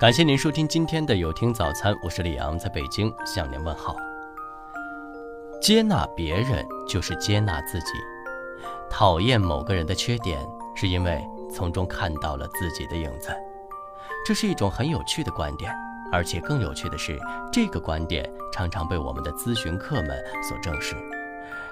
感谢您收听今天的有听早餐，我是李阳，在北京向您问好。接纳别人就是接纳自己。讨厌某个人的缺点，是因为从中看到了自己的影子。这是一种很有趣的观点，而且更有趣的是，这个观点常常被我们的咨询客们所证实。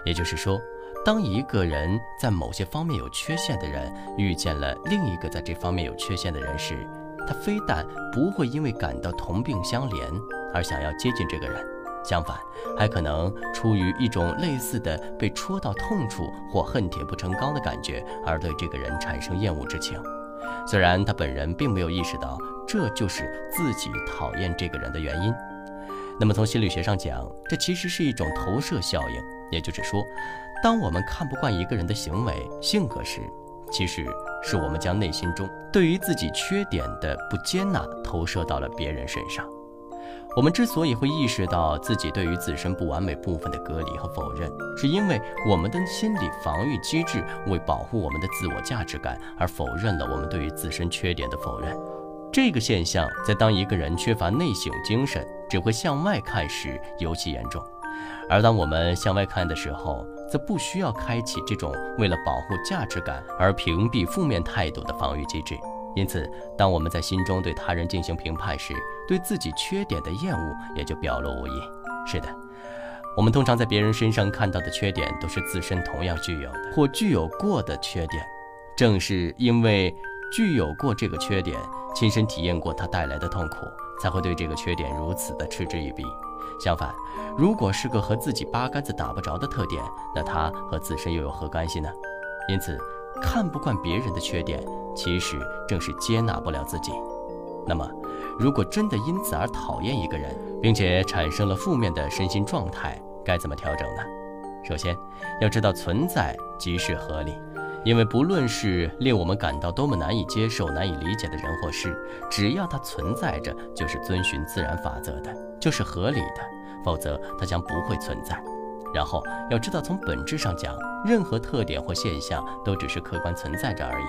也就是说，当一个人在某些方面有缺陷的人遇见了另一个在这方面有缺陷的人时，他非但不会因为感到同病相怜而想要接近这个人，相反，还可能出于一种类似的被戳到痛处或恨铁不成钢的感觉而对这个人产生厌恶之情。虽然他本人并没有意识到这就是自己讨厌这个人的原因。那么从心理学上讲，这其实是一种投射效应，也就是说，当我们看不惯一个人的行为、性格时，其实是我们将内心中对于自己缺点的不接纳投射到了别人身上。我们之所以会意识到自己对于自身不完美部分的隔离和否认，是因为我们的心理防御机制为保护我们的自我价值感而否认了我们对于自身缺点的否认。这个现象在当一个人缺乏内省精神，只会向外看时尤其严重。而当我们向外看的时候，则不需要开启这种为了保护价值感而屏蔽负面态度的防御机制。因此，当我们在心中对他人进行评判时，对自己缺点的厌恶也就表露无遗。是的，我们通常在别人身上看到的缺点，都是自身同样具有的或具有过的缺点。正是因为具有过这个缺点，亲身体验过它带来的痛苦，才会对这个缺点如此的嗤之以鼻。相反，如果是个和自己八竿子打不着的特点，那它和自身又有何干系呢？因此，看不惯别人的缺点，其实正是接纳不了自己。那么，如果真的因此而讨厌一个人，并且产生了负面的身心状态，该怎么调整呢？首先，要知道存在即是合理。因为不论是令我们感到多么难以接受、难以理解的人或事，只要它存在着，就是遵循自然法则的，就是合理的，否则它将不会存在。然后要知道，从本质上讲，任何特点或现象都只是客观存在着而已。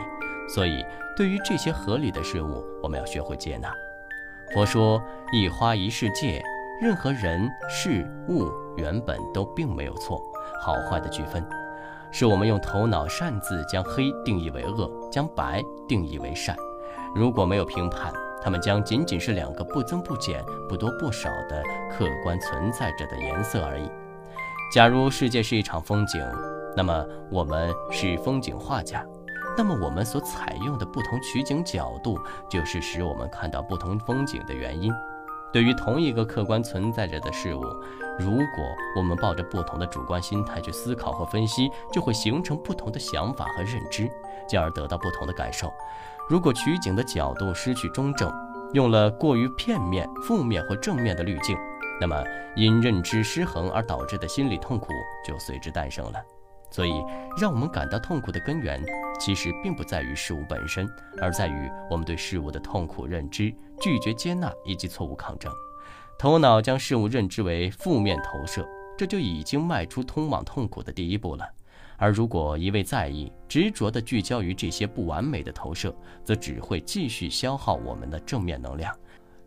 所以，对于这些合理的事物，我们要学会接纳。佛说一花一世界，任何人事物原本都并没有错，好坏的区分。是我们用头脑擅自将黑定义为恶，将白定义为善。如果没有评判，它们将仅仅是两个不增不减、不多不少的客观存在着的颜色而已。假如世界是一场风景，那么我们是风景画家，那么我们所采用的不同取景角度，就是使我们看到不同风景的原因。对于同一个客观存在着的事物，如果我们抱着不同的主观心态去思考和分析，就会形成不同的想法和认知，进而得到不同的感受。如果取景的角度失去中正，用了过于片面、负面或正面的滤镜，那么因认知失衡而导致的心理痛苦就随之诞生了。所以，让我们感到痛苦的根源，其实并不在于事物本身，而在于我们对事物的痛苦认知、拒绝接纳以及错误抗争。头脑将事物认知为负面投射，这就已经迈出通往痛苦的第一步了。而如果一味在意、执着地聚焦于这些不完美的投射，则只会继续消耗我们的正面能量，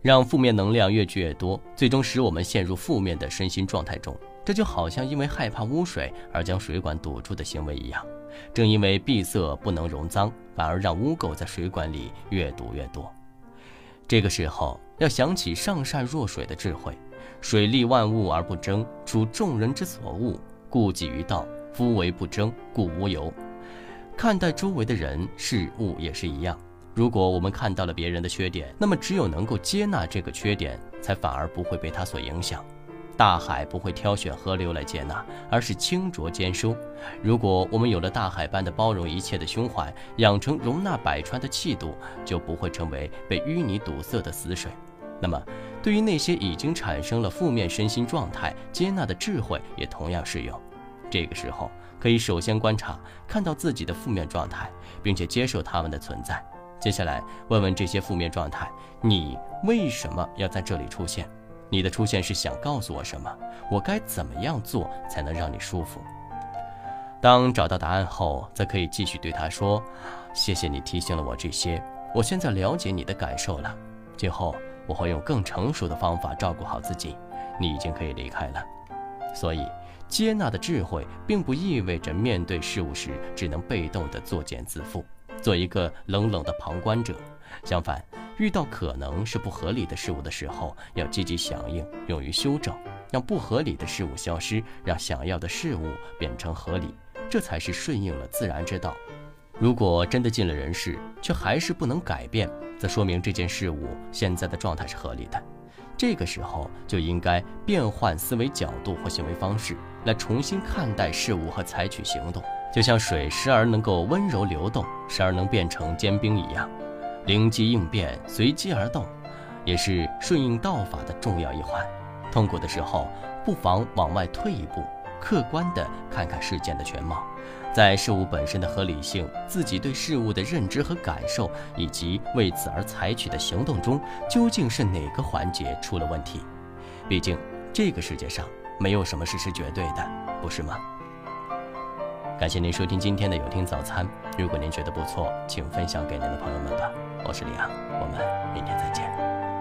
让负面能量越聚越多，最终使我们陷入负面的身心状态中。这就好像因为害怕污水而将水管堵住的行为一样，正因为闭塞不能容脏，反而让污垢在水管里越堵越多。这个时候要想起上善若水的智慧：水利万物而不争，处众人之所恶，故几于道。夫为不争，故无尤。看待周围的人事物也是一样，如果我们看到了别人的缺点，那么只有能够接纳这个缺点，才反而不会被他所影响。大海不会挑选河流来接纳，而是清浊兼收。如果我们有了大海般的包容一切的胸怀，养成容纳百川的气度，就不会成为被淤泥堵塞的死水。那么，对于那些已经产生了负面身心状态，接纳的智慧也同样适用。这个时候，可以首先观察，看到自己的负面状态，并且接受他们的存在。接下来，问问这些负面状态：你为什么要在这里出现？你的出现是想告诉我什么？我该怎么样做才能让你舒服？当找到答案后，则可以继续对他说：“谢谢你提醒了我这些，我现在了解你的感受了。”今后我会用更成熟的方法照顾好自己，你已经可以离开了。所以，接纳的智慧并不意味着面对事物时只能被动的作茧自缚，做一个冷冷的旁观者。相反，遇到可能是不合理的事物的时候，要积极响应，勇于修正，让不合理的事物消失，让想要的事物变成合理，这才是顺应了自然之道。如果真的尽了人事，却还是不能改变，则说明这件事物现在的状态是合理的。这个时候就应该变换思维角度或行为方式，来重新看待事物和采取行动。就像水时而能够温柔流动，时而能变成坚冰一样，灵机应变、随机而动，也是顺应道法的重要一环。痛苦的时候，不妨往外退一步。客观地看看事件的全貌，在事物本身的合理性、自己对事物的认知和感受，以及为此而采取的行动中，究竟是哪个环节出了问题？毕竟这个世界上没有什么事是绝对的，不是吗？感谢您收听今天的有听早餐。如果您觉得不错，请分享给您的朋友们吧。我是李昂，我们明天再见。